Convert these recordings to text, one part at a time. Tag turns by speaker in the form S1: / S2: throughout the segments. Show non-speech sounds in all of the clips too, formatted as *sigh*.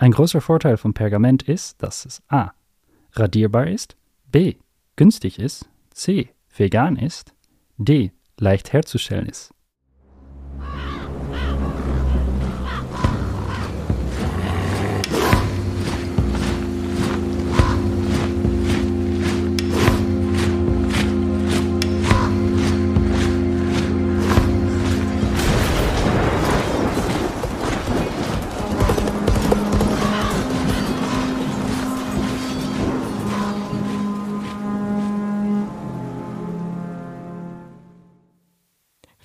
S1: Ein großer Vorteil von Pergament ist, dass es a. radierbar ist, b. günstig ist, c. vegan ist, d. leicht herzustellen ist.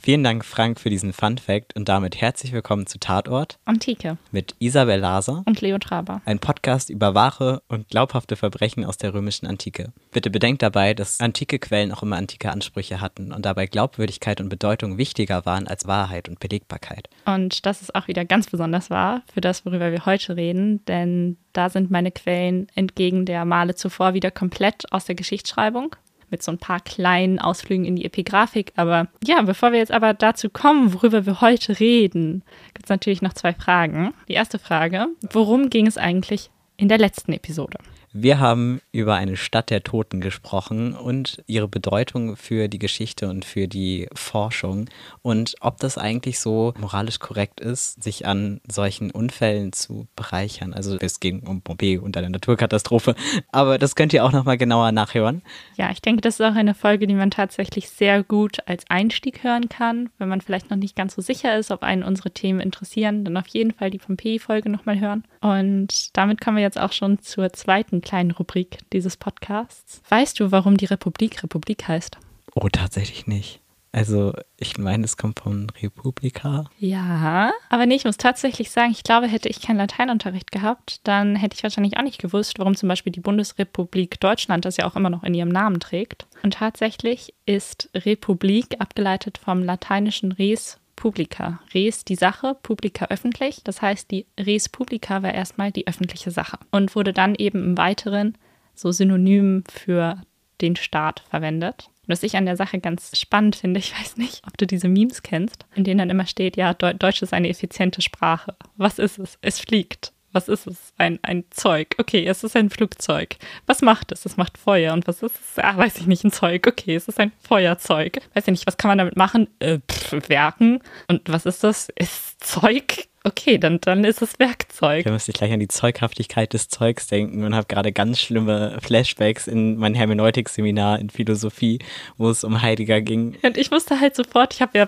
S2: Vielen Dank, Frank, für diesen Fun Fact und damit herzlich willkommen zu Tatort
S3: Antike
S2: mit Isabel Laser
S3: und Leo Traber.
S2: Ein Podcast über wahre und glaubhafte Verbrechen aus der römischen Antike. Bitte bedenkt dabei, dass antike Quellen auch immer antike Ansprüche hatten und dabei Glaubwürdigkeit und Bedeutung wichtiger waren als Wahrheit und Belegbarkeit.
S3: Und das ist auch wieder ganz besonders wahr für das, worüber wir heute reden, denn da sind meine Quellen entgegen der Male zuvor wieder komplett aus der Geschichtsschreibung mit so ein paar kleinen Ausflügen in die Epigraphik. Aber ja, bevor wir jetzt aber dazu kommen, worüber wir heute reden, gibt es natürlich noch zwei Fragen. Die erste Frage, worum ging es eigentlich in der letzten Episode?
S2: Wir haben über eine Stadt der Toten gesprochen und ihre Bedeutung für die Geschichte und für die Forschung und ob das eigentlich so moralisch korrekt ist, sich an solchen Unfällen zu bereichern. Also es ging um Pompeii und eine Naturkatastrophe, aber das könnt ihr auch nochmal genauer nachhören.
S3: Ja, ich denke, das ist auch eine Folge, die man tatsächlich sehr gut als Einstieg hören kann, wenn man vielleicht noch nicht ganz so sicher ist, ob einen unsere Themen interessieren, dann auf jeden Fall die Pompeii-Folge nochmal hören. Und damit kommen wir jetzt auch schon zur zweiten kleinen Rubrik dieses Podcasts. Weißt du, warum die Republik Republik heißt?
S2: Oh, tatsächlich nicht. Also, ich meine, es kommt von Republika.
S3: Ja, aber nee, ich muss tatsächlich sagen, ich glaube, hätte ich keinen Lateinunterricht gehabt, dann hätte ich wahrscheinlich auch nicht gewusst, warum zum Beispiel die Bundesrepublik Deutschland das ja auch immer noch in ihrem Namen trägt. Und tatsächlich ist Republik abgeleitet vom lateinischen res publica. Res die Sache, publica öffentlich. Das heißt, die Res publica war erstmal die öffentliche Sache und wurde dann eben im Weiteren so synonym für den Staat verwendet. Und was ich an der Sache ganz spannend finde, ich weiß nicht, ob du diese Memes kennst, in denen dann immer steht, ja, Deutsch ist eine effiziente Sprache. Was ist es? Es fliegt. Was ist es? Ein, ein Zeug. Okay, es ist ein Flugzeug. Was macht es? Es macht Feuer. Und was ist es? Ah, weiß ich nicht, ein Zeug. Okay, es ist ein Feuerzeug. Weiß ich nicht, was kann man damit machen? Äh, pff, werken. Und was ist das? Ist Zeug? Okay, dann, dann ist es Werkzeug.
S2: Da musste ich gleich an die Zeughaftigkeit des Zeugs denken und habe gerade ganz schlimme Flashbacks in mein Hermeneutik-Seminar in Philosophie, wo es um Heidegger ging.
S3: Und ich wusste halt sofort, ich habe ja,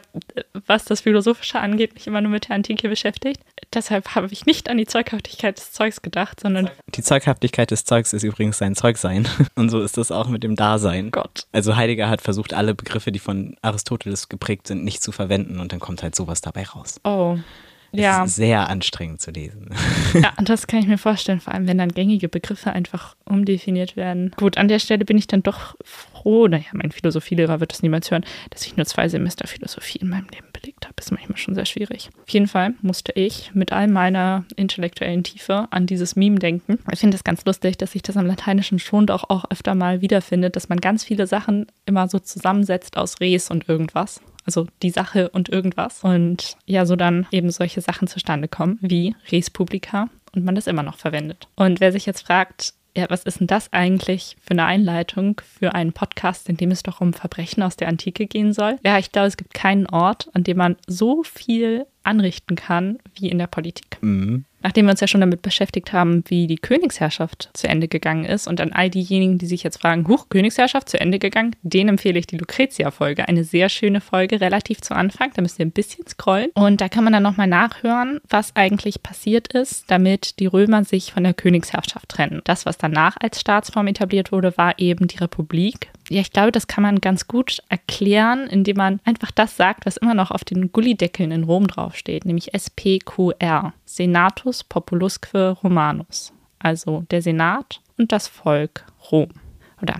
S3: was das Philosophische angeht, mich immer nur mit der Antike beschäftigt. Deshalb habe ich nicht an die Zeughaftigkeit des Zeugs gedacht, sondern.
S2: Die Zeughaftigkeit des Zeugs ist übrigens sein Zeugsein. *laughs* Und so ist das auch mit dem Dasein.
S3: Gott.
S2: Also Heidegger hat versucht, alle Begriffe, die von Aristoteles geprägt sind, nicht zu verwenden und dann kommt halt sowas dabei raus.
S3: Oh. Ja.
S2: ist sehr anstrengend zu lesen.
S3: Ja, und *laughs* das kann ich mir vorstellen, vor allem wenn dann gängige Begriffe einfach umdefiniert werden. Gut, an der Stelle bin ich dann doch froh, naja, mein Philosophielehrer wird das niemals hören, dass ich nur zwei Semester Philosophie in meinem Leben belegt habe. Ist manchmal schon sehr schwierig. Auf jeden Fall musste ich mit all meiner intellektuellen Tiefe an dieses Meme denken. Ich finde es ganz lustig, dass sich das am Lateinischen schon doch auch öfter mal wiederfindet, dass man ganz viele Sachen immer so zusammensetzt aus Res und irgendwas also die Sache und irgendwas. Und ja, so dann eben solche Sachen zustande kommen wie Res Publica und man das immer noch verwendet. Und wer sich jetzt fragt, ja, was ist denn das eigentlich für eine Einleitung für einen Podcast, in dem es doch um Verbrechen aus der Antike gehen soll? Ja, ich glaube, es gibt keinen Ort, an dem man so viel anrichten kann wie in der Politik.
S2: Mhm.
S3: Nachdem wir uns ja schon damit beschäftigt haben, wie die Königsherrschaft zu Ende gegangen ist und an all diejenigen, die sich jetzt fragen, Huch, Königsherrschaft zu Ende gegangen, denen empfehle ich die Lucretia-Folge. Eine sehr schöne Folge, relativ zu Anfang. Da müsst ihr ein bisschen scrollen. Und da kann man dann nochmal nachhören, was eigentlich passiert ist, damit die Römer sich von der Königsherrschaft trennen. Das, was danach als Staatsform etabliert wurde, war eben die Republik. Ja, ich glaube, das kann man ganz gut erklären, indem man einfach das sagt, was immer noch auf den Gullideckeln in Rom draufsteht, nämlich SPQR, Senatus Populusque Romanus, also der Senat und das Volk Rom. Oder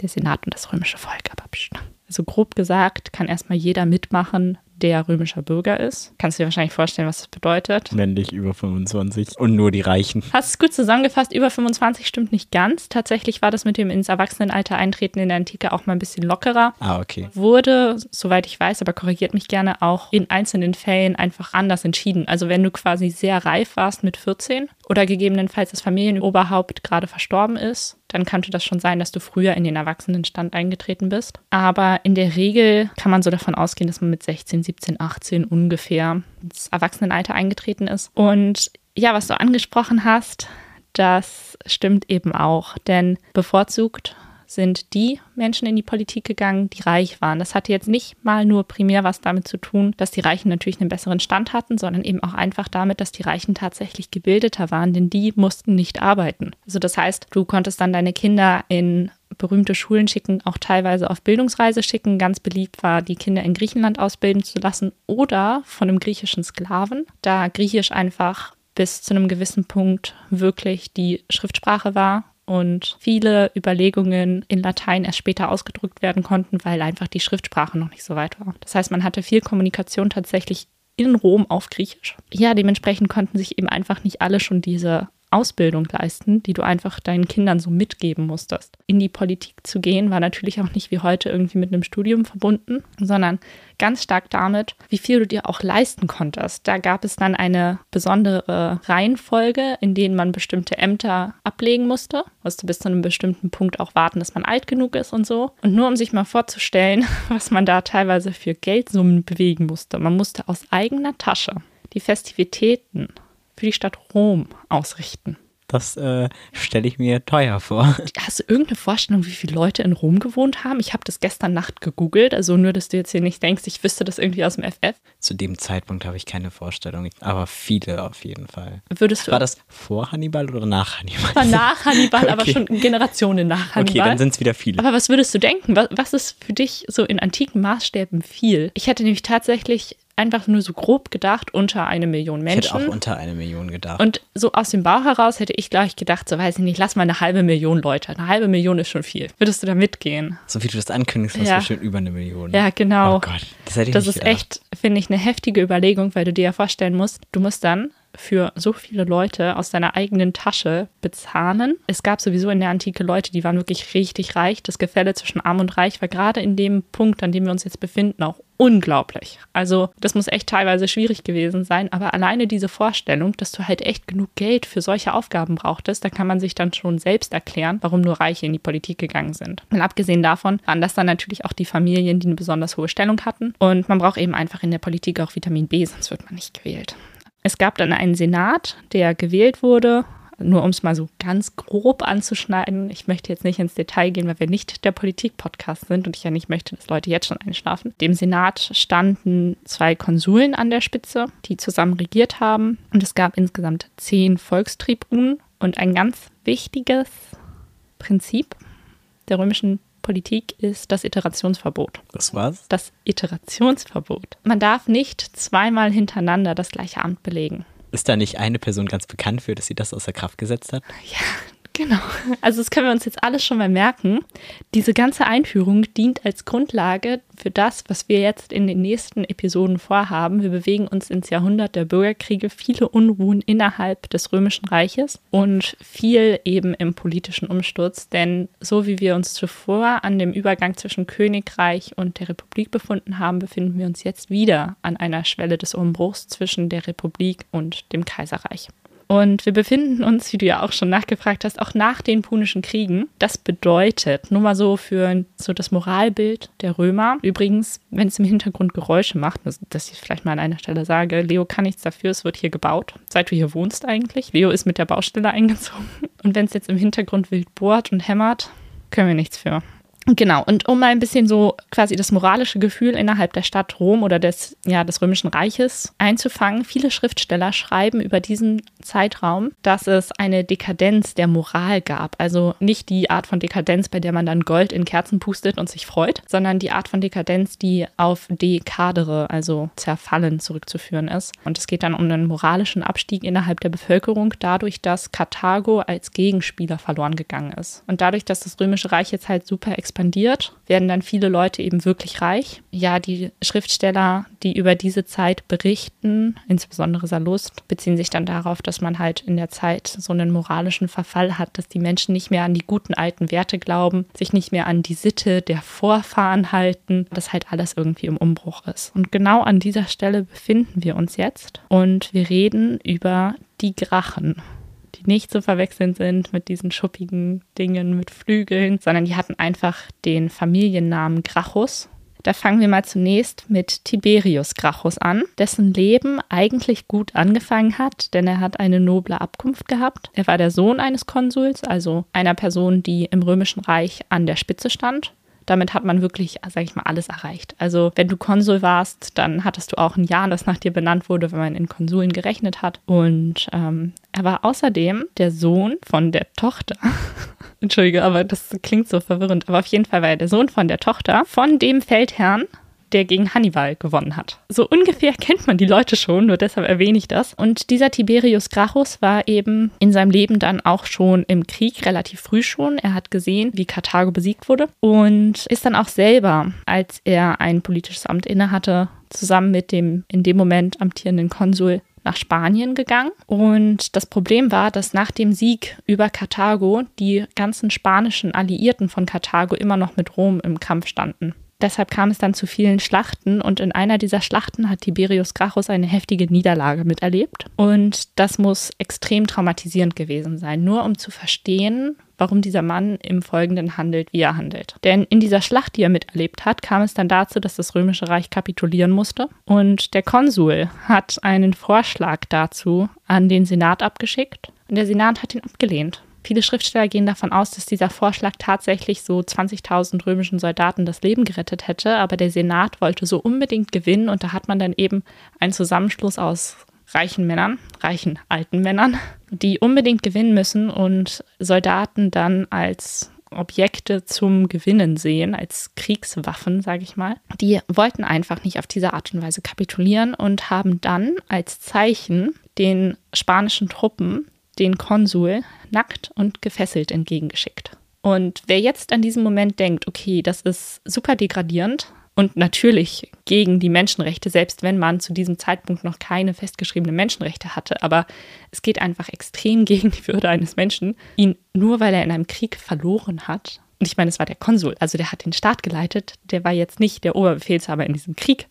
S3: der Senat und das römische Volk, aber pst. Also grob gesagt kann erstmal jeder mitmachen, der römischer Bürger ist. Kannst du dir wahrscheinlich vorstellen, was das bedeutet.
S2: Männlich über 25 und nur die Reichen.
S3: Hast es gut zusammengefasst, über 25 stimmt nicht ganz. Tatsächlich war das mit dem ins Erwachsenenalter eintreten in der Antike auch mal ein bisschen lockerer.
S2: Ah, okay.
S3: Wurde, soweit ich weiß, aber korrigiert mich gerne, auch in einzelnen Fällen einfach anders entschieden. Also wenn du quasi sehr reif warst mit 14, oder gegebenenfalls das Familienoberhaupt gerade verstorben ist, dann könnte das schon sein, dass du früher in den Erwachsenenstand eingetreten bist. Aber in der Regel kann man so davon ausgehen, dass man mit 16, 17, 18 ungefähr ins Erwachsenenalter eingetreten ist. Und ja, was du angesprochen hast, das stimmt eben auch, denn bevorzugt sind die Menschen in die Politik gegangen, die reich waren. Das hatte jetzt nicht mal nur primär was damit zu tun, dass die Reichen natürlich einen besseren Stand hatten, sondern eben auch einfach damit, dass die Reichen tatsächlich gebildeter waren, denn die mussten nicht arbeiten. Also das heißt, du konntest dann deine Kinder in berühmte Schulen schicken, auch teilweise auf Bildungsreise schicken. Ganz beliebt war, die Kinder in Griechenland ausbilden zu lassen oder von einem griechischen Sklaven, da Griechisch einfach bis zu einem gewissen Punkt wirklich die Schriftsprache war und viele Überlegungen in Latein erst später ausgedrückt werden konnten, weil einfach die Schriftsprache noch nicht so weit war. Das heißt, man hatte viel Kommunikation tatsächlich in Rom auf Griechisch. Ja, dementsprechend konnten sich eben einfach nicht alle schon diese Ausbildung leisten, die du einfach deinen Kindern so mitgeben musstest. In die Politik zu gehen war natürlich auch nicht wie heute irgendwie mit einem Studium verbunden, sondern ganz stark damit, wie viel du dir auch leisten konntest. Da gab es dann eine besondere Reihenfolge, in denen man bestimmte Ämter ablegen musste. Musste bis zu einem bestimmten Punkt auch warten, dass man alt genug ist und so. Und nur um sich mal vorzustellen, *laughs* was man da teilweise für Geldsummen bewegen musste. Man musste aus eigener Tasche die Festivitäten für die Stadt Rom ausrichten.
S2: Das äh, stelle ich mir teuer vor. *laughs*
S3: Hast du irgendeine Vorstellung, wie viele Leute in Rom gewohnt haben? Ich habe das gestern Nacht gegoogelt, also nur, dass du jetzt hier nicht denkst, ich wüsste das irgendwie aus dem FF.
S2: Zu dem Zeitpunkt habe ich keine Vorstellung, aber viele auf jeden Fall.
S3: Würdest du
S2: War das vor Hannibal oder nach Hannibal?
S3: War nach Hannibal, *laughs* aber schon Generationen nach Hannibal.
S2: Okay, dann sind es wieder viele.
S3: Aber was würdest du denken? Was, was ist für dich so in antiken Maßstäben viel? Ich hätte nämlich tatsächlich einfach nur so grob gedacht, unter eine Million Menschen.
S2: Ich hätte auch unter eine Million gedacht.
S3: Und so aus dem Bauch heraus hätte ich gleich gedacht, so weiß ich nicht, lass mal eine halbe Million Leute. Eine halbe Million ist schon viel. Würdest du da mitgehen?
S2: So wie du das ankündigst, hast
S3: Ja.
S2: du bestimmt über eine Million.
S3: Ja, genau.
S2: Oh Gott, das hätte ich
S3: Das
S2: nicht
S3: ist
S2: gedacht.
S3: echt, finde ich, eine heftige Überlegung, weil du dir ja vorstellen musst, du musst dann für so viele Leute aus deiner eigenen Tasche bezahlen. Es gab sowieso in der Antike Leute, die waren wirklich richtig reich. Das Gefälle zwischen Arm und Reich war gerade in dem Punkt, an dem wir uns jetzt befinden, auch unglaublich. Also das muss echt teilweise schwierig gewesen sein, aber alleine diese Vorstellung, dass du halt echt genug Geld für solche Aufgaben brauchtest, da kann man sich dann schon selbst erklären, warum nur Reiche in die Politik gegangen sind. Und abgesehen davon waren das dann natürlich auch die Familien, die eine besonders hohe Stellung hatten. Und man braucht eben einfach in der Politik auch Vitamin B, sonst wird man nicht gewählt. Es gab dann einen Senat, der gewählt wurde. Nur um es mal so ganz grob anzuschneiden. Ich möchte jetzt nicht ins Detail gehen, weil wir nicht der Politik-Podcast sind und ich ja nicht möchte, dass Leute jetzt schon einschlafen. Dem Senat standen zwei Konsuln an der Spitze, die zusammen regiert haben. Und es gab insgesamt zehn Volkstribunen. Und ein ganz wichtiges Prinzip der römischen Politik ist das Iterationsverbot
S2: Das war's?
S3: das Iterationsverbot. Man darf nicht zweimal hintereinander das gleiche Amt belegen.
S2: Ist da nicht eine Person ganz bekannt für, dass sie das außer Kraft gesetzt hat?
S3: Genau. Also das können wir uns jetzt alles schon mal merken. Diese ganze Einführung dient als Grundlage für das, was wir jetzt in den nächsten Episoden vorhaben. Wir bewegen uns ins Jahrhundert der Bürgerkriege, viele Unruhen innerhalb des Römischen Reiches und viel eben im politischen Umsturz. Denn so wie wir uns zuvor an dem Übergang zwischen Königreich und der Republik befunden haben, befinden wir uns jetzt wieder an einer Schwelle des Umbruchs zwischen der Republik und dem Kaiserreich. Und wir befinden uns, wie du ja auch schon nachgefragt hast, auch nach den Punischen Kriegen. Das bedeutet, nur mal so für so das Moralbild der Römer. Übrigens, wenn es im Hintergrund Geräusche macht, das- dass ich vielleicht mal an einer Stelle sage, Leo kann nichts dafür, es wird hier gebaut. Seit du hier wohnst eigentlich. Leo ist mit der Baustelle *laughs* eingezogen. Und wenn es jetzt im Hintergrund wild bohrt und hämmert, können wir nichts für. Genau, und um mal ein bisschen so quasi das moralische Gefühl innerhalb der Stadt Rom oder des, ja, des Römischen Reiches einzufangen, viele Schriftsteller schreiben über diesen Zeitraum, dass es eine Dekadenz der Moral gab. Also nicht die Art von Dekadenz, bei der man dann Gold in Kerzen pustet und sich freut, sondern die Art von Dekadenz, die auf Dekadere, also Zerfallen zurückzuführen ist. Und es geht dann um einen moralischen Abstieg innerhalb der Bevölkerung, dadurch, dass Karthago als Gegenspieler verloren gegangen ist. Und dadurch, dass das Römische Reich jetzt halt super expandiert, werden dann viele Leute eben wirklich reich. Ja, die Schriftsteller, die über diese Zeit berichten, insbesondere Sallust, beziehen sich dann darauf, dass man halt in der Zeit so einen moralischen Verfall hat, dass die Menschen nicht mehr an die guten alten Werte glauben, sich nicht mehr an die Sitte der Vorfahren halten, dass halt alles irgendwie im Umbruch ist. Und genau an dieser Stelle befinden wir uns jetzt und wir reden über die Grachen. Die nicht zu verwechseln sind mit diesen schuppigen Dingen mit Flügeln, sondern die hatten einfach den Familiennamen Gracchus. Da fangen wir mal zunächst mit Tiberius Gracchus an, dessen Leben eigentlich gut angefangen hat, denn er hat eine noble Abkunft gehabt. Er war der Sohn eines Konsuls, also einer Person, die im Römischen Reich an der Spitze stand damit hat man wirklich, sage ich mal, alles erreicht. Also wenn du Konsul warst, dann hattest du auch ein Jahr, das nach dir benannt wurde, wenn man in Konsuln gerechnet hat. Und ähm, er war außerdem der Sohn von der Tochter. *laughs* Entschuldige, aber das klingt so verwirrend. Aber auf jeden Fall war er der Sohn von der Tochter von dem Feldherrn, der gegen Hannibal gewonnen hat. So ungefähr *laughs* kennt man die Leute schon, nur deshalb erwähne ich das. Und dieser Tiberius Gracchus war eben in seinem Leben dann auch schon im Krieg, relativ früh schon. Er hat gesehen, wie Karthago besiegt wurde und ist dann auch selber, als er ein politisches Amt innehatte, zusammen mit dem in dem Moment amtierenden Konsul nach Spanien gegangen. Und das Problem war, dass nach dem Sieg über Karthago die ganzen spanischen Alliierten von Karthago immer noch mit Rom im Kampf standen. Deshalb kam es dann zu vielen Schlachten und in einer dieser Schlachten hat Tiberius Gracchus eine heftige Niederlage miterlebt. Und das muss extrem traumatisierend gewesen sein, nur um zu verstehen, warum dieser Mann im Folgenden handelt, wie er handelt. Denn in dieser Schlacht, die er miterlebt hat, kam es dann dazu, dass das Römische Reich kapitulieren musste. Und der Konsul hat einen Vorschlag dazu an den Senat abgeschickt. Und der Senat hat ihn abgelehnt. Viele Schriftsteller gehen davon aus, dass dieser Vorschlag tatsächlich so 20.000 römischen Soldaten das Leben gerettet hätte, aber der Senat wollte so unbedingt gewinnen und da hat man dann eben einen Zusammenschluss aus reichen Männern, reichen alten Männern, die unbedingt gewinnen müssen und Soldaten dann als Objekte zum Gewinnen sehen, als Kriegswaffen, sage ich mal. Die wollten einfach nicht auf diese Art und Weise kapitulieren und haben dann als Zeichen den spanischen Truppen den Konsul nackt und gefesselt entgegengeschickt. Und wer jetzt an diesem Moment denkt, okay, das ist super degradierend und natürlich gegen die Menschenrechte, selbst wenn man zu diesem Zeitpunkt noch keine festgeschriebenen Menschenrechte hatte, aber es geht einfach extrem *laughs* gegen die Würde eines Menschen, ihn nur weil er in einem Krieg verloren hat, und ich meine, es war der Konsul, also der hat den Staat geleitet, der war jetzt nicht der Oberbefehlshaber in diesem Krieg,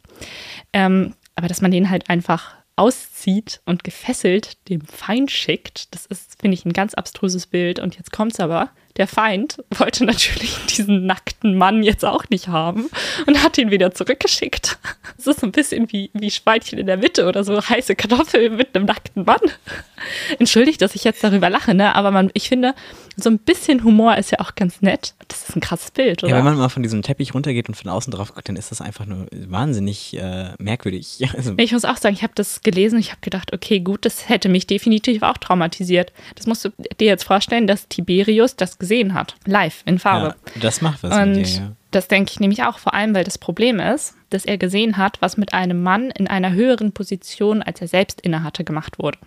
S3: ähm, aber dass man den halt einfach auszieht und gefesselt dem Feind schickt. Das ist, finde ich, ein ganz abstruses Bild. Und jetzt kommt es aber. Der Feind wollte natürlich *laughs* diesen nackten Mann jetzt auch nicht haben und hat ihn wieder zurückgeschickt. Es ist so ein bisschen wie, wie Schweinchen in der Mitte oder so heiße Kartoffel mit einem nackten Mann. Entschuldigt, dass ich jetzt darüber lache, ne? aber man, ich finde, so ein bisschen Humor ist ja auch ganz nett. Das ist ein krasses Bild, oder?
S2: Ja, wenn man mal von diesem Teppich runtergeht und von außen drauf guckt, dann ist das einfach nur wahnsinnig äh, merkwürdig. *laughs*
S3: Also ich muss auch sagen, ich habe das gelesen, ich habe gedacht, okay, gut, das hätte mich definitiv auch traumatisiert. Das musst du dir jetzt vorstellen, dass Tiberius das gesehen hat, live in Farbe.
S2: Ja, das macht was
S3: und
S2: mit dir, ja.
S3: Das denke ich nämlich auch, vor allem, weil das Problem ist, dass er gesehen hat, was mit einem Mann in einer höheren Position, als er selbst innehatte, gemacht wurde.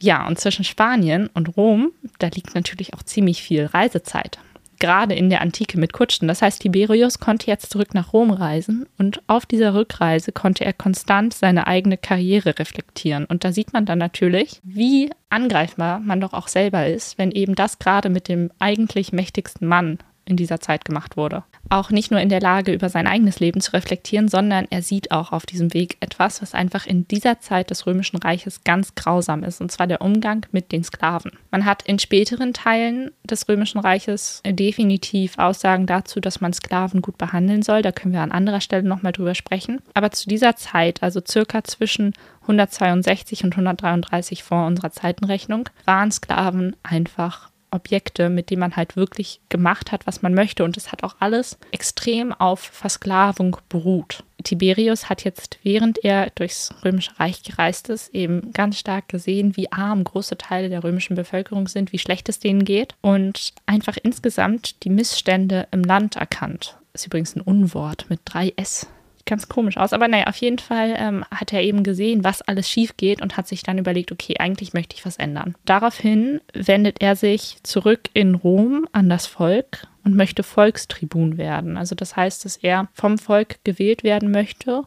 S3: Ja, und zwischen Spanien und Rom, da liegt natürlich auch ziemlich viel Reisezeit. Gerade in der Antike mit Kutschen. Das heißt, Tiberius konnte jetzt zurück nach Rom reisen und auf dieser Rückreise konnte er konstant seine eigene Karriere reflektieren. Und da sieht man dann natürlich, wie angreifbar man doch auch selber ist, wenn eben das gerade mit dem eigentlich mächtigsten Mann in dieser Zeit gemacht wurde. Auch nicht nur in der Lage, über sein eigenes Leben zu reflektieren, sondern er sieht auch auf diesem Weg etwas, was einfach in dieser Zeit des Römischen Reiches ganz grausam ist, und zwar der Umgang mit den Sklaven. Man hat in späteren Teilen des Römischen Reiches definitiv Aussagen dazu, dass man Sklaven gut behandeln soll. Da können wir an anderer Stelle nochmal drüber sprechen. Aber zu dieser Zeit, also circa zwischen 162 und 133 vor unserer Zeitenrechnung, waren Sklaven einfach Objekte, mit denen man halt wirklich gemacht hat, was man möchte. Und es hat auch alles extrem auf Versklavung beruht. Tiberius hat jetzt, während er durchs Römische Reich gereist ist, eben ganz stark gesehen, wie arm große Teile der römischen Bevölkerung sind, wie schlecht es denen geht und einfach insgesamt die Missstände im Land erkannt. Ist übrigens ein Unwort mit drei S ganz komisch aus. Aber naja, auf jeden Fall ähm, hat er eben gesehen, was alles schief geht und hat sich dann überlegt, okay, eigentlich möchte ich was ändern. Daraufhin wendet er sich zurück in Rom an das Volk und möchte Volkstribun werden. Also das heißt, dass er vom Volk gewählt werden möchte,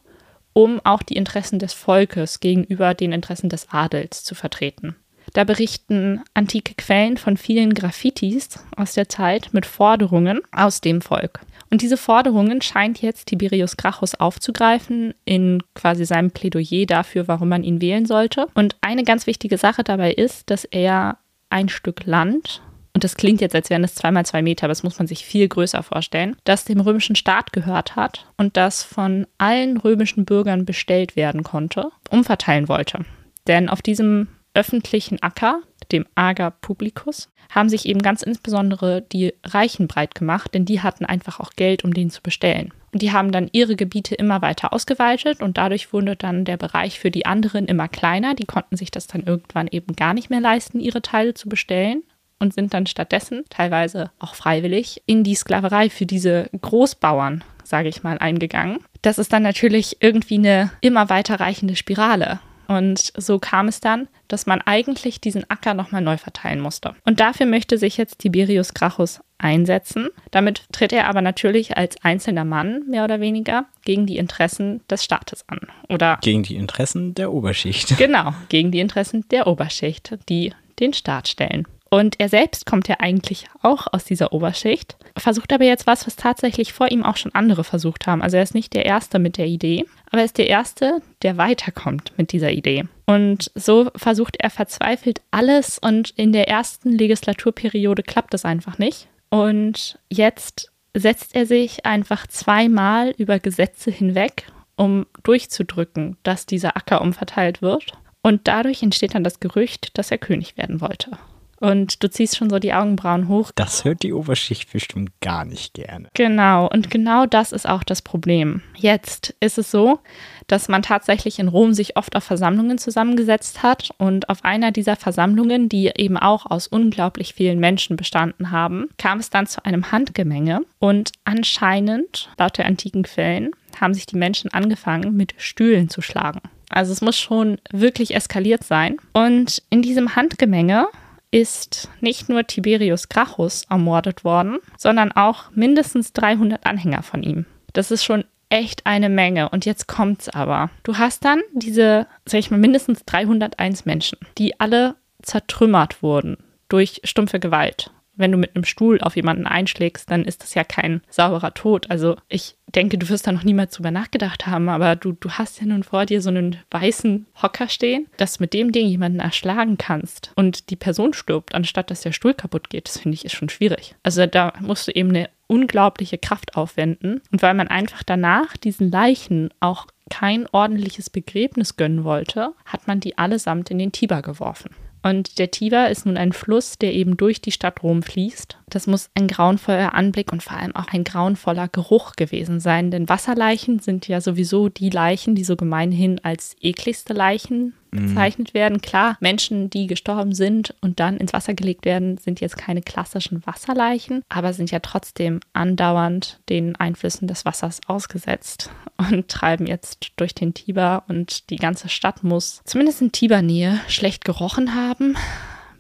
S3: um auch die Interessen des Volkes gegenüber den Interessen des Adels zu vertreten. Da berichten antike Quellen von vielen Graffitis aus der Zeit mit Forderungen aus dem Volk. Und diese Forderungen scheint jetzt Tiberius Gracchus aufzugreifen in quasi seinem Plädoyer dafür, warum man ihn wählen sollte. Und eine ganz wichtige Sache dabei ist, dass er ein Stück Land und das klingt jetzt, als wären es zweimal zwei Meter, aber das muss man sich viel größer vorstellen, das dem römischen Staat gehört hat und das von allen römischen Bürgern bestellt werden konnte, umverteilen wollte. Denn auf diesem öffentlichen Acker, dem Ager Publicus, haben sich eben ganz insbesondere die Reichen breit gemacht, denn die hatten einfach auch Geld, um den zu bestellen. Und die haben dann ihre Gebiete immer weiter ausgeweitet und dadurch wurde dann der Bereich für die anderen immer kleiner. Die konnten sich das dann irgendwann eben gar nicht mehr leisten, ihre Teile zu bestellen und sind dann stattdessen, teilweise auch freiwillig, in die Sklaverei für diese Großbauern, sage ich mal, eingegangen. Das ist dann natürlich irgendwie eine immer weiter reichende Spirale. Und so kam es dann, dass man eigentlich diesen Acker nochmal neu verteilen musste. Und dafür möchte sich jetzt Tiberius Gracchus einsetzen. Damit tritt er aber natürlich als einzelner Mann, mehr oder weniger, gegen die Interessen des Staates an. Oder
S2: gegen die Interessen der Oberschicht. *laughs*
S3: Genau, gegen die Interessen der Oberschicht, die den Staat stellen. Und er selbst kommt ja eigentlich auch aus dieser Oberschicht, versucht aber jetzt was, was tatsächlich vor ihm auch schon andere versucht haben. Also er ist nicht der Erste mit der Idee, aber er ist der Erste, der weiterkommt mit dieser Idee. Und so versucht er verzweifelt alles und in der ersten Legislaturperiode klappt es einfach nicht. Und jetzt setzt er sich einfach zweimal über Gesetze hinweg, um durchzudrücken, dass dieser Acker umverteilt wird. Und dadurch entsteht dann das Gerücht, dass er König werden wollte. Und du ziehst schon so die Augenbrauen hoch.
S2: Das hört die Oberschicht bestimmt gar nicht gerne.
S3: Genau, und genau das ist auch das Problem. Jetzt ist es so, dass man tatsächlich in Rom sich oft auf Versammlungen zusammengesetzt hat und auf einer dieser Versammlungen, die eben auch aus unglaublich vielen Menschen bestanden haben, kam es dann zu einem Handgemenge und anscheinend, laut der antiken Quellen, haben sich die Menschen angefangen, mit Stühlen zu schlagen. Also es muss schon wirklich eskaliert sein. Und in diesem Handgemenge ist nicht nur Tiberius Gracchus ermordet worden, sondern auch mindestens 300 Anhänger von ihm. Das ist schon echt eine Menge. Und jetzt kommt's aber. Du hast dann diese, sag ich mal, mindestens 301 Menschen, die alle zertrümmert wurden durch stumpfe Gewalt wenn du mit einem Stuhl auf jemanden einschlägst, dann ist das ja kein sauberer Tod. Also ich denke, du wirst da noch niemals drüber nachgedacht haben, aber du, du hast ja nun vor dir so einen weißen Hocker stehen, dass du mit dem Ding jemanden erschlagen kannst und die Person stirbt, anstatt dass der Stuhl kaputt geht. Das finde ich ist schon schwierig. Also da musst du eben eine unglaubliche Kraft aufwenden. Und weil man einfach danach diesen Leichen auch kein ordentliches Begräbnis gönnen wollte, hat man die allesamt in den Tiber geworfen. Und der Tiber ist nun ein Fluss, der eben durch die Stadt Rom fließt. Das muss ein grauenvoller Anblick und vor allem auch ein grauenvoller Geruch gewesen sein, denn Wasserleichen sind ja sowieso die Leichen, die so gemeinhin als ekligste Leichen. Bezeichnet werden. Klar, Menschen, die gestorben sind und dann ins Wasser gelegt werden, sind jetzt keine klassischen Wasserleichen, aber sind ja trotzdem andauernd den Einflüssen des Wassers ausgesetzt und treiben jetzt durch den Tiber und die ganze Stadt muss zumindest in Tibernähe schlecht gerochen haben.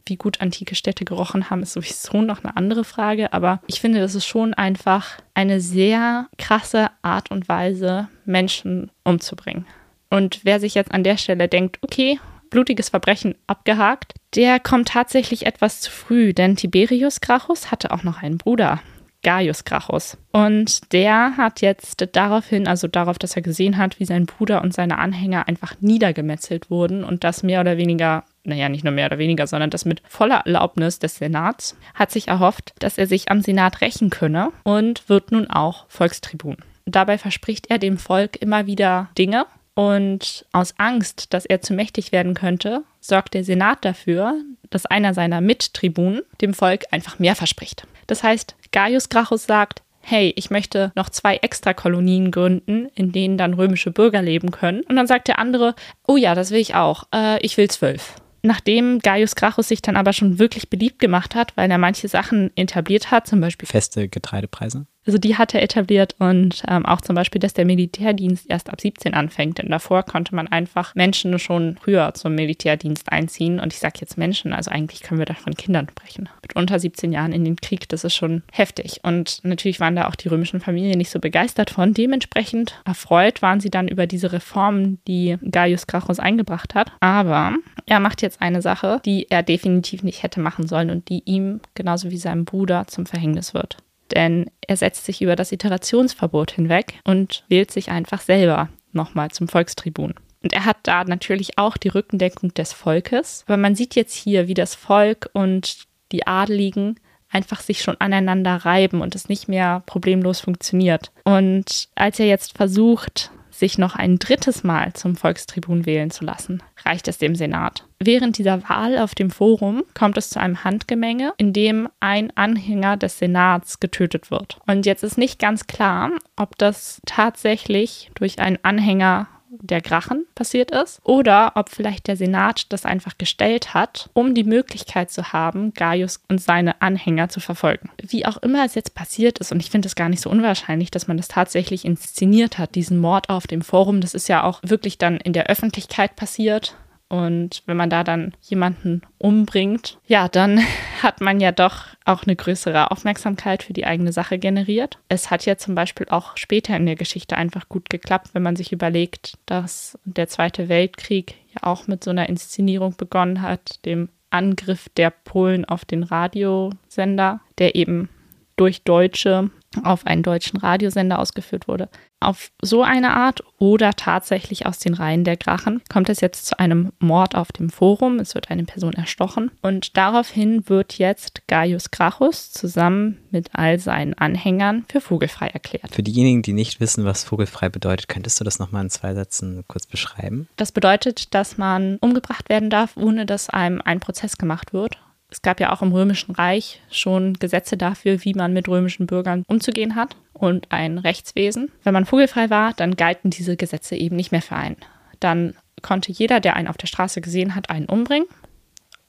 S3: Wie gut antike Städte gerochen haben, ist sowieso noch eine andere Frage. Aber ich finde, das ist schon einfach eine sehr krasse Art und Weise, Menschen umzubringen. Und wer sich jetzt an der Stelle denkt, okay, blutiges Verbrechen abgehakt, der kommt tatsächlich etwas zu früh, denn Tiberius Gracchus hatte auch noch einen Bruder, Gaius Gracchus. Und der hat jetzt daraufhin, also darauf, dass er gesehen hat, wie sein Bruder und seine Anhänger einfach niedergemetzelt wurden und das mehr oder weniger, naja, nicht nur mehr oder weniger, sondern das mit voller Erlaubnis des Senats, hat sich erhofft, dass er sich am Senat rächen könne und wird nun auch Volkstribun. Dabei verspricht er dem Volk immer wieder Dinge und aus Angst, dass er zu mächtig werden könnte, sorgt der Senat dafür, dass einer seiner Mittribunen dem Volk einfach mehr verspricht. Das heißt, Gaius Gracchus sagt, hey, ich möchte noch zwei extra Kolonien gründen, in denen dann römische Bürger leben können. Und dann sagt der andere, oh ja, das will ich auch, äh, ich will zwölf. Nachdem Gaius Gracchus sich dann aber schon wirklich beliebt gemacht hat, weil er manche Sachen etabliert hat, zum Beispiel
S2: feste Getreidepreise.
S3: Also die hat er etabliert und ähm, auch zum Beispiel, dass der Militärdienst erst ab 17 anfängt. Denn davor konnte man einfach Menschen schon früher zum Militärdienst einziehen. Und ich sage jetzt Menschen, also eigentlich können wir da von Kindern sprechen. Mit unter 17 Jahren in den Krieg, das ist schon heftig. Und natürlich waren da auch die römischen Familien nicht so begeistert von. Dementsprechend erfreut waren sie dann über diese Reformen, die Gaius Gracchus eingebracht hat. Aber er macht jetzt eine Sache, die er definitiv nicht hätte machen sollen und die ihm genauso wie seinem Bruder zum Verhängnis wird denn er setzt sich über das Iterationsverbot hinweg und wählt sich einfach selber nochmal zum Volkstribun. Und er hat da natürlich auch die Rückendeckung des Volkes. Aber man sieht jetzt hier, wie das Volk und die Adeligen einfach sich schon aneinander reiben und es nicht mehr problemlos funktioniert. Und als er jetzt versucht, sich noch ein drittes Mal zum Volkstribun wählen zu lassen, reicht es dem Senat. Während dieser Wahl auf dem Forum kommt es zu einem Handgemenge, in dem ein Anhänger des Senats getötet wird. Und jetzt ist nicht ganz klar, ob das tatsächlich durch einen Anhänger der Grachen passiert ist oder ob vielleicht der Senat das einfach gestellt hat, um die Möglichkeit zu haben, Gaius und seine Anhänger zu verfolgen. Wie auch immer es jetzt passiert ist, und ich finde es gar nicht so unwahrscheinlich, dass man das tatsächlich inszeniert hat, diesen Mord auf dem Forum, das ist ja auch wirklich dann in der Öffentlichkeit passiert und wenn man da dann jemanden umbringt, ja, dann *laughs* hat man ja doch auch eine größere Aufmerksamkeit für die eigene Sache generiert. Es hat ja zum Beispiel auch später in der Geschichte einfach gut geklappt, wenn man sich überlegt, dass der Zweite Weltkrieg ja auch mit so einer Inszenierung begonnen hat, dem Angriff der Polen auf den Radiosender, der eben durch Deutsche auf einen deutschen Radiosender ausgeführt wurde. Auf so eine Art oder tatsächlich aus den Reihen der Grachen kommt es jetzt zu einem Mord auf dem Forum. Es wird eine Person erstochen und daraufhin wird jetzt Gaius Gracchus zusammen mit all seinen Anhängern für vogelfrei erklärt.
S2: Für diejenigen, die nicht wissen, was vogelfrei bedeutet, könntest du das nochmal in zwei Sätzen kurz beschreiben?
S3: Das bedeutet, dass man umgebracht werden darf, ohne dass einem ein Prozess gemacht wird es gab ja auch im Römischen Reich schon Gesetze dafür, wie man mit römischen Bürgern umzugehen hat und ein Rechtswesen. Wenn man vogelfrei war, dann galten diese Gesetze eben nicht mehr für einen. Dann konnte jeder, der einen auf der Straße gesehen hat, einen umbringen.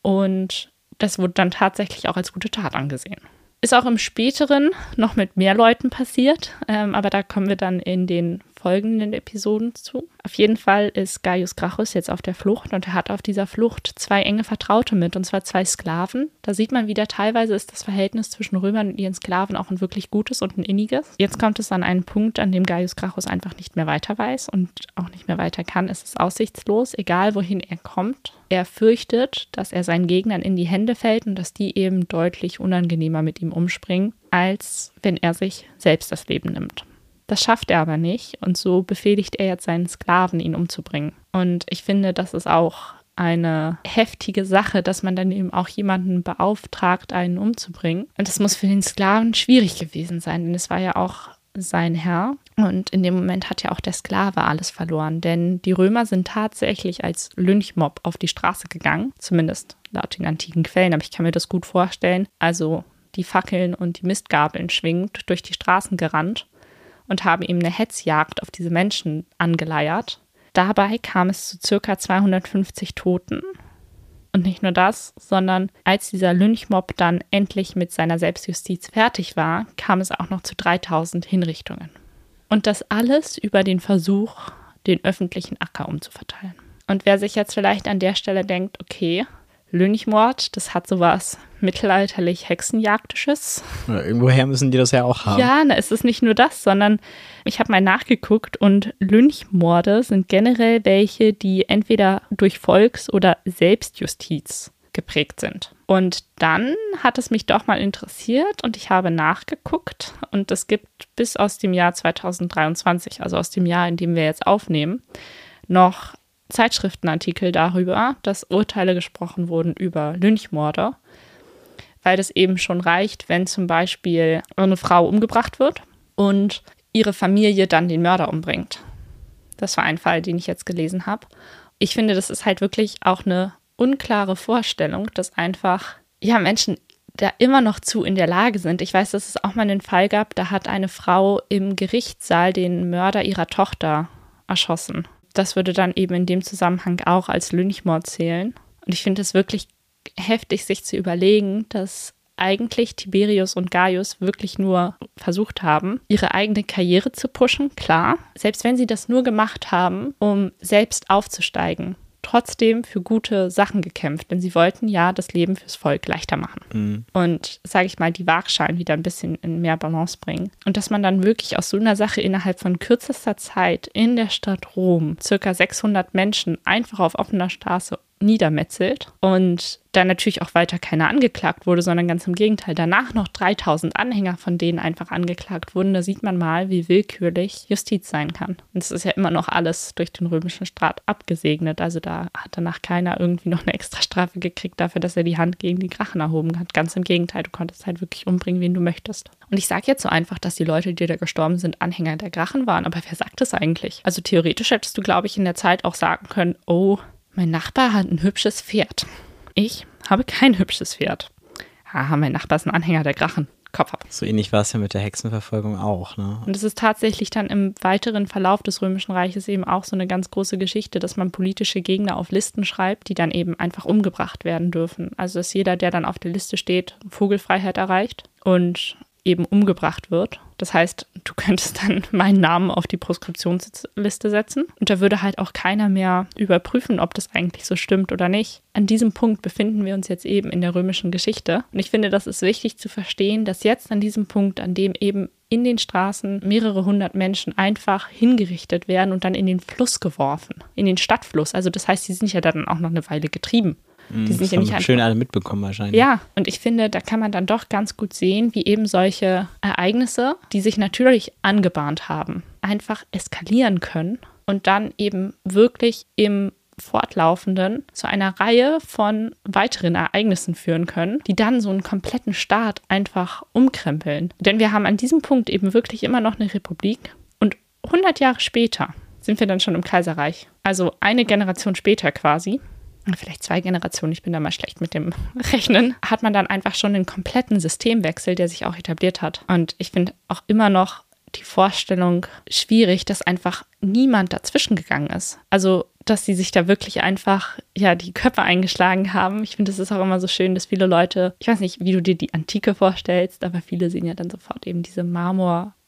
S3: Und das wurde dann tatsächlich auch als gute Tat angesehen. Ist auch im späteren noch mit mehr Leuten passiert, ähm, aber da kommen wir dann in den folgenden Episoden zu. Auf jeden Fall ist Gaius Gracchus jetzt auf der Flucht und er hat auf dieser Flucht zwei enge Vertraute mit, und zwar zwei Sklaven. Da sieht man wieder, teilweise ist das Verhältnis zwischen Römern und ihren Sklaven auch ein wirklich gutes und ein inniges. Jetzt kommt es an einen Punkt, an dem Gaius Gracchus einfach nicht mehr weiter weiß und auch nicht mehr weiter kann. Es ist aussichtslos, egal wohin er kommt. Er fürchtet, dass er seinen Gegnern in die Hände fällt und dass die eben deutlich unangenehmer mit ihm umspringen, als wenn er sich selbst das Leben nimmt. Das schafft er aber nicht und so befehligt er jetzt seinen Sklaven, ihn umzubringen. Und ich finde, das ist auch eine heftige Sache, dass man dann eben auch jemanden beauftragt, einen umzubringen. Und das muss für den Sklaven schwierig gewesen sein, denn es war ja auch sein Herr. Und in dem Moment hat ja auch der Sklave alles verloren, denn die Römer sind tatsächlich als Lynchmob auf die Straße gegangen, zumindest laut den antiken Quellen, aber ich kann mir das gut vorstellen. Also die Fackeln und die Mistgabeln schwingend durch die Straßen gerannt und haben ihm eine Hetzjagd auf diese Menschen angeleiert. Dabei kam es zu circa 250 Toten. Und nicht nur das, sondern als dieser Lynchmob dann endlich mit seiner Selbstjustiz fertig war, kam es auch noch zu 3000 Hinrichtungen. Und das alles über den Versuch, den öffentlichen Acker umzuverteilen. Und wer sich jetzt vielleicht an der Stelle denkt, okay, Lynchmord, das hat sowas mittelalterlich Hexenjagdisches.
S2: Ja, irgendwoher müssen die das ja auch haben.
S3: Ja, na, es ist nicht nur das, sondern ich habe mal nachgeguckt und Lynchmorde sind generell welche, die entweder durch Volks- oder Selbstjustiz geprägt sind. Und dann hat es mich doch mal interessiert und ich habe nachgeguckt und es gibt bis aus dem Jahr 2023, also aus dem Jahr, in dem wir jetzt aufnehmen, noch Zeitschriftenartikel darüber, dass Urteile gesprochen wurden über Lynchmorde, weil das eben schon reicht, wenn zum Beispiel eine Frau umgebracht wird und ihre Familie dann den Mörder umbringt. Das war ein Fall, den ich jetzt gelesen habe. Ich finde, das ist halt wirklich auch eine unklare Vorstellung, dass einfach ja Menschen da immer noch zu in der Lage sind. Ich weiß, dass es auch mal einen Fall gab, da hat eine Frau im Gerichtssaal den Mörder ihrer Tochter erschossen das würde dann eben in dem Zusammenhang auch als Lynchmord zählen. Und ich finde es wirklich heftig, sich zu überlegen, dass eigentlich Tiberius und Gaius wirklich nur versucht haben, ihre eigene Karriere zu pushen, klar. Selbst wenn sie das nur gemacht haben, um selbst aufzusteigen trotzdem für gute Sachen gekämpft, denn sie wollten ja das Leben fürs Volk leichter machen. Mhm. Und, sage ich mal, die Waagschalen wieder ein bisschen in mehr Balance bringen. Und dass man dann wirklich aus so einer Sache innerhalb von kürzester Zeit in der Stadt Rom circa 600 Menschen einfach auf offener Straße niedermetzelt und dann natürlich auch weiter keiner angeklagt wurde, sondern ganz im Gegenteil, danach noch 3000 Anhänger von denen einfach angeklagt wurden. Da sieht man mal, wie willkürlich Justiz sein kann. Und es ist ja immer noch alles durch den römischen Staat abgesegnet. Also da hat danach keiner irgendwie noch eine extra Strafe gekriegt dafür, dass er die Hand gegen die Grachen erhoben hat. Ganz im Gegenteil, du konntest halt wirklich umbringen, wen du möchtest. Und ich sage jetzt so einfach, dass die Leute, die da gestorben sind, Anhänger der Grachen waren. Aber wer sagt das eigentlich? Also theoretisch hättest du, glaube ich, in der Zeit auch sagen können, oh, mein Nachbar hat ein hübsches Pferd. Ich habe kein hübsches Pferd. Haha, mein Nachbar ist ein Anhänger der Grachen. Kopf ab.
S2: So ähnlich war es ja mit der Hexenverfolgung auch. Ne?
S3: Und es ist tatsächlich dann im weiteren Verlauf des Römischen Reiches eben auch so eine ganz große Geschichte, dass man politische Gegner auf Listen schreibt, die dann eben einfach umgebracht werden dürfen. Also dass jeder, der dann auf der Liste steht, Vogelfreiheit erreicht. Und eben umgebracht wird. Das heißt, du könntest dann *laughs* meinen Namen auf die Proskriptionsliste setzen und da würde halt auch keiner mehr überprüfen, ob das eigentlich so stimmt oder nicht. An diesem Punkt befinden wir uns jetzt eben in der römischen Geschichte und ich finde, das ist wichtig zu verstehen, dass jetzt an diesem Punkt, an dem eben in den Straßen mehrere hundert Menschen einfach hingerichtet werden und dann in den Fluss geworfen, in den Stadtfluss. Also das heißt, sie sind ja dann auch noch eine Weile getrieben.
S2: Mhm,
S3: Die sind einfach-
S2: schön alle mitbekommen wahrscheinlich.
S3: Ja, und ich finde, da kann man dann doch ganz gut sehen, wie eben solche Ereignisse, die sich natürlich angebahnt haben, einfach eskalieren können und dann eben wirklich im Fortlaufenden zu einer Reihe von weiteren Ereignissen führen können, die dann so einen kompletten Staat einfach umkrempeln. Denn wir haben an diesem Punkt eben wirklich immer noch eine Republik und 100 Jahre später sind wir dann schon im Kaiserreich. Also eine Generation später quasi vielleicht zwei Generationen, ich bin da mal schlecht mit dem *laughs* Rechnen, hat man dann einfach schon einen kompletten Systemwechsel, der sich auch etabliert hat. Und ich finde auch immer noch die Vorstellung schwierig, dass einfach niemand dazwischen gegangen ist. Also, dass sie sich da wirklich einfach, ja, die Köpfe eingeschlagen haben. Ich finde, es ist auch immer so schön, dass viele Leute, ich weiß nicht, wie du dir die Antike vorstellst, aber viele sehen ja dann sofort eben diese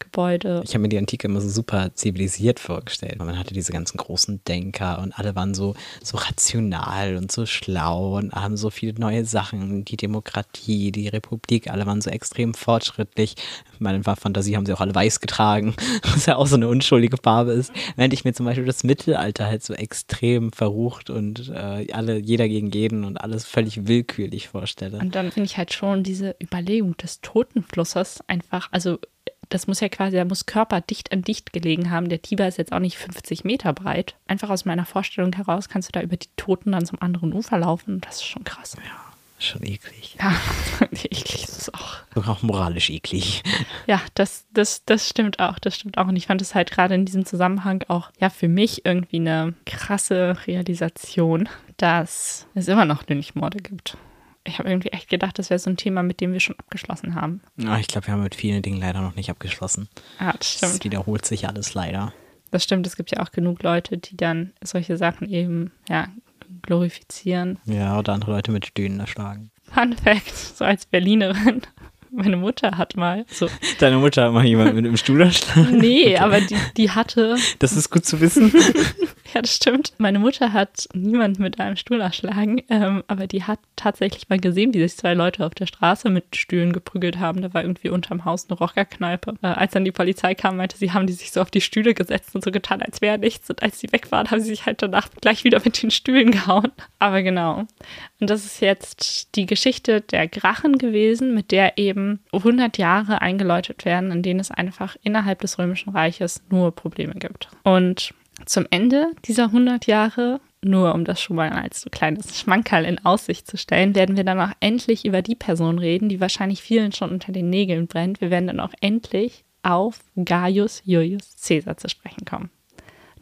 S3: Marmorgebäude.
S2: Ich habe mir die Antike immer so super zivilisiert vorgestellt. Man hatte diese ganzen großen Denker und alle waren so, so rational und so schlau und haben so viele neue Sachen. Die Demokratie, die Republik, alle waren so extrem fortschrittlich. In meiner Fantasie haben sie auch alle weiß getragen, *laughs* was ja auch so eine unschuldige Farbe ist. Während ich mir zum Beispiel das Mittelalter halt so extrem verrucht und äh, alle, jeder gegen jeden und alles völlig willkürlich vorstelle.
S3: Und dann finde ich halt schon diese Überlegung des Totenflusses einfach, also das muss ja quasi, da muss Körper dicht an dicht gelegen haben. Der Tiber ist jetzt auch nicht 50 Meter breit. Einfach aus meiner Vorstellung heraus kannst du da über die Toten dann zum anderen Ufer laufen. Das ist schon krass.
S2: Schon eklig.
S3: Ja, *laughs* eklig ist es auch.
S2: Auch moralisch eklig.
S3: Ja, das, das, das stimmt auch, das stimmt auch. Und ich fand es halt gerade in diesem Zusammenhang auch, ja, für mich irgendwie eine krasse Realisation, dass es immer noch Lynchmorde gibt. Ich habe irgendwie echt gedacht, das wäre so ein Thema, mit dem wir schon abgeschlossen haben.
S2: Ah, ich glaube, wir haben mit vielen Dingen leider noch nicht abgeschlossen.
S3: Ja, das
S2: Es
S3: stimmt.
S2: wiederholt sich alles leider.
S3: Das stimmt, es gibt ja auch genug Leute, die dann solche Sachen eben, ja, glorifizieren.
S2: Ja, oder andere Leute mit Stühlen erschlagen.
S3: Fun Fact, so als Berlinerin, *laughs* meine Mutter hat mal so, *laughs*
S2: Deine Mutter hat mal jemand mit einem Stuhl erschlagen?
S3: nee, aber die, die hatte,
S2: Das ist gut zu wissen. *laughs*
S3: ja, das stimmt, meine Mutter hat niemand mit einem Stuhl erschlagen, ähm, aber die hat tatsächlich mal gesehen, wie sich zwei Leute auf der Straße mit Stühlen geprügelt haben. Da war irgendwie unterm Haus eine Rockerkneipe. Äh, als dann die Polizei kam, meinte sie, haben die sich so auf die Stühle gesetzt und so getan, als wäre nichts. Und als sie weg waren, haben sie sich halt danach gleich wieder mit den Stühlen gehauen. Aber genau. Und das ist jetzt die Geschichte der Grachen gewesen, mit der eben 100 Jahre eingeläutet werden, in denen es einfach innerhalb des Römischen Reiches nur Probleme gibt. Und zum Ende dieser 100 Jahre, nur um das schon mal als so kleines Schmankerl in Aussicht zu stellen, werden wir dann auch endlich über die Person reden, die wahrscheinlich vielen schon unter den Nägeln brennt. Wir werden dann auch endlich auf Gaius Julius Caesar zu sprechen kommen,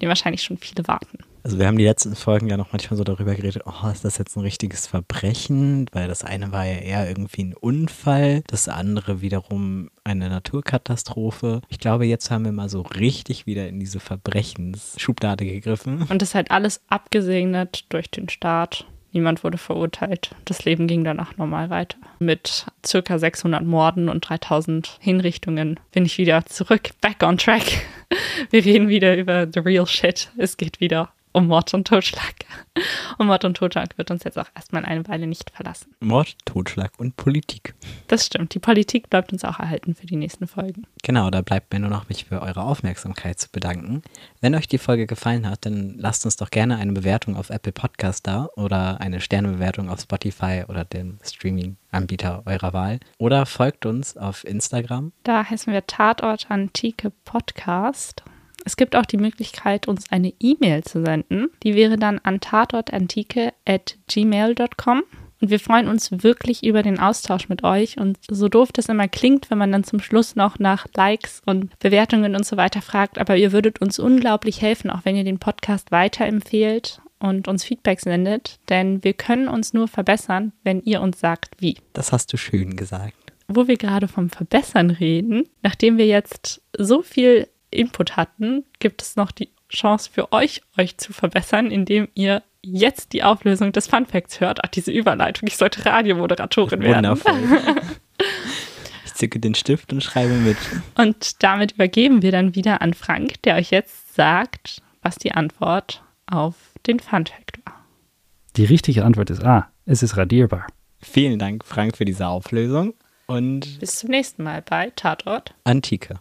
S3: den wahrscheinlich schon viele warten.
S2: Also wir haben die letzten Folgen ja noch manchmal so darüber geredet, oh, ist das jetzt ein richtiges Verbrechen? Weil das eine war ja eher irgendwie ein Unfall, das andere wiederum eine Naturkatastrophe. Ich glaube, jetzt haben wir mal so richtig wieder in diese Verbrechensschublade gegriffen.
S3: Und das halt alles abgesegnet durch den Staat. Niemand wurde verurteilt. Das Leben ging danach normal weiter. Mit circa 600 Morden und 3000 Hinrichtungen bin ich wieder zurück, back on track. *laughs* Wir reden wieder über the real shit. Es geht wieder um Mord und Totschlag. *laughs* Und Mord und Totschlag wird uns jetzt auch erstmal eine Weile nicht verlassen.
S2: Mord, Totschlag und Politik.
S3: Das stimmt. Die Politik bleibt uns auch erhalten für die nächsten Folgen.
S2: Genau, da bleibt mir nur noch mich für eure Aufmerksamkeit zu bedanken. Wenn euch die Folge gefallen hat, dann lasst uns doch gerne eine Bewertung auf Apple Podcast da oder eine Sternebewertung auf Spotify oder dem Streaming-Anbieter eurer Wahl. Oder folgt uns auf Instagram.
S3: Da heißen wir Tatort Antike Podcast. Es gibt auch die Möglichkeit, uns eine E-Mail zu senden. Die wäre dann an tatortantike.gmail.com. Und wir freuen uns wirklich über den Austausch mit euch. Und so doof das immer klingt, wenn man dann zum Schluss noch nach Likes und Bewertungen und so weiter fragt, aber ihr würdet uns unglaublich helfen, auch wenn ihr den Podcast weiterempfehlt und uns Feedback sendet. Denn wir können uns nur verbessern, wenn ihr uns sagt, wie.
S2: Das hast du schön gesagt.
S3: Wo wir gerade vom Verbessern reden, nachdem wir jetzt so viel Input hatten, gibt es noch die Chance für euch, euch zu verbessern, indem ihr jetzt die Auflösung des Fun Facts hört. Ach, diese Überleitung. Ich sollte Radiomoderatorin werden.
S2: Wundervoll. *laughs* ich zücke den Stift und schreibe mit.
S3: Und damit übergeben wir dann wieder an Frank, der euch jetzt sagt, was die Antwort auf den Fun Fact war.
S1: Die richtige Antwort ist A. Es ist radierbar.
S2: Vielen Dank, Frank, für diese Auflösung. Und
S3: bis zum nächsten Mal bei Tatort
S2: Antike.